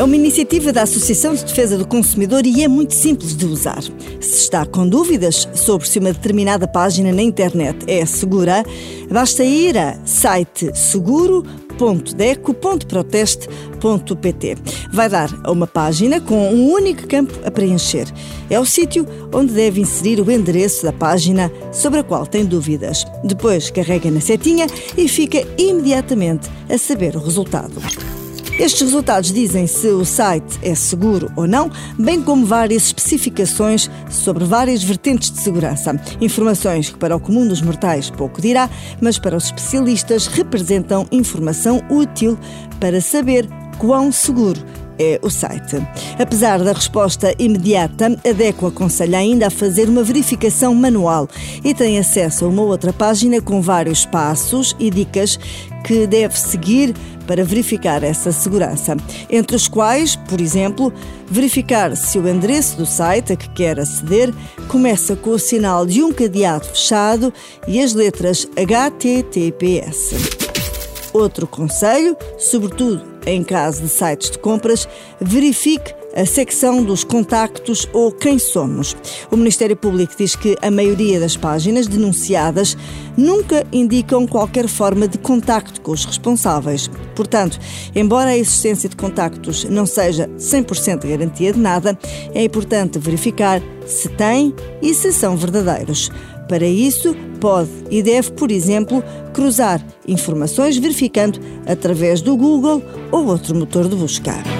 É uma iniciativa da Associação de Defesa do Consumidor e é muito simples de usar. Se está com dúvidas sobre se uma determinada página na internet é segura, basta ir a site seguro.deco.proteste.pt. Vai dar a uma página com um único campo a preencher. É o sítio onde deve inserir o endereço da página sobre a qual tem dúvidas. Depois carrega na setinha e fica imediatamente a saber o resultado. Estes resultados dizem se o site é seguro ou não, bem como várias especificações sobre várias vertentes de segurança. Informações que para o comum dos mortais pouco dirá, mas para os especialistas representam informação útil para saber quão seguro é o site. Apesar da resposta imediata, a DECO aconselha ainda a fazer uma verificação manual e tem acesso a uma outra página com vários passos e dicas que deve seguir para verificar essa segurança, entre os quais, por exemplo, verificar se o endereço do site a que quer aceder começa com o sinal de um cadeado fechado e as letras HTTPS. Outro conselho, sobretudo em caso de sites de compras, verifique a secção dos contactos ou quem somos. O Ministério Público diz que a maioria das páginas denunciadas nunca indicam qualquer forma de contacto com os responsáveis. Portanto, embora a existência de contactos não seja 100% garantia de nada, é importante verificar se tem e se são verdadeiros. Para isso, pode e deve, por exemplo, cruzar informações verificando através do Google ou outro motor de busca.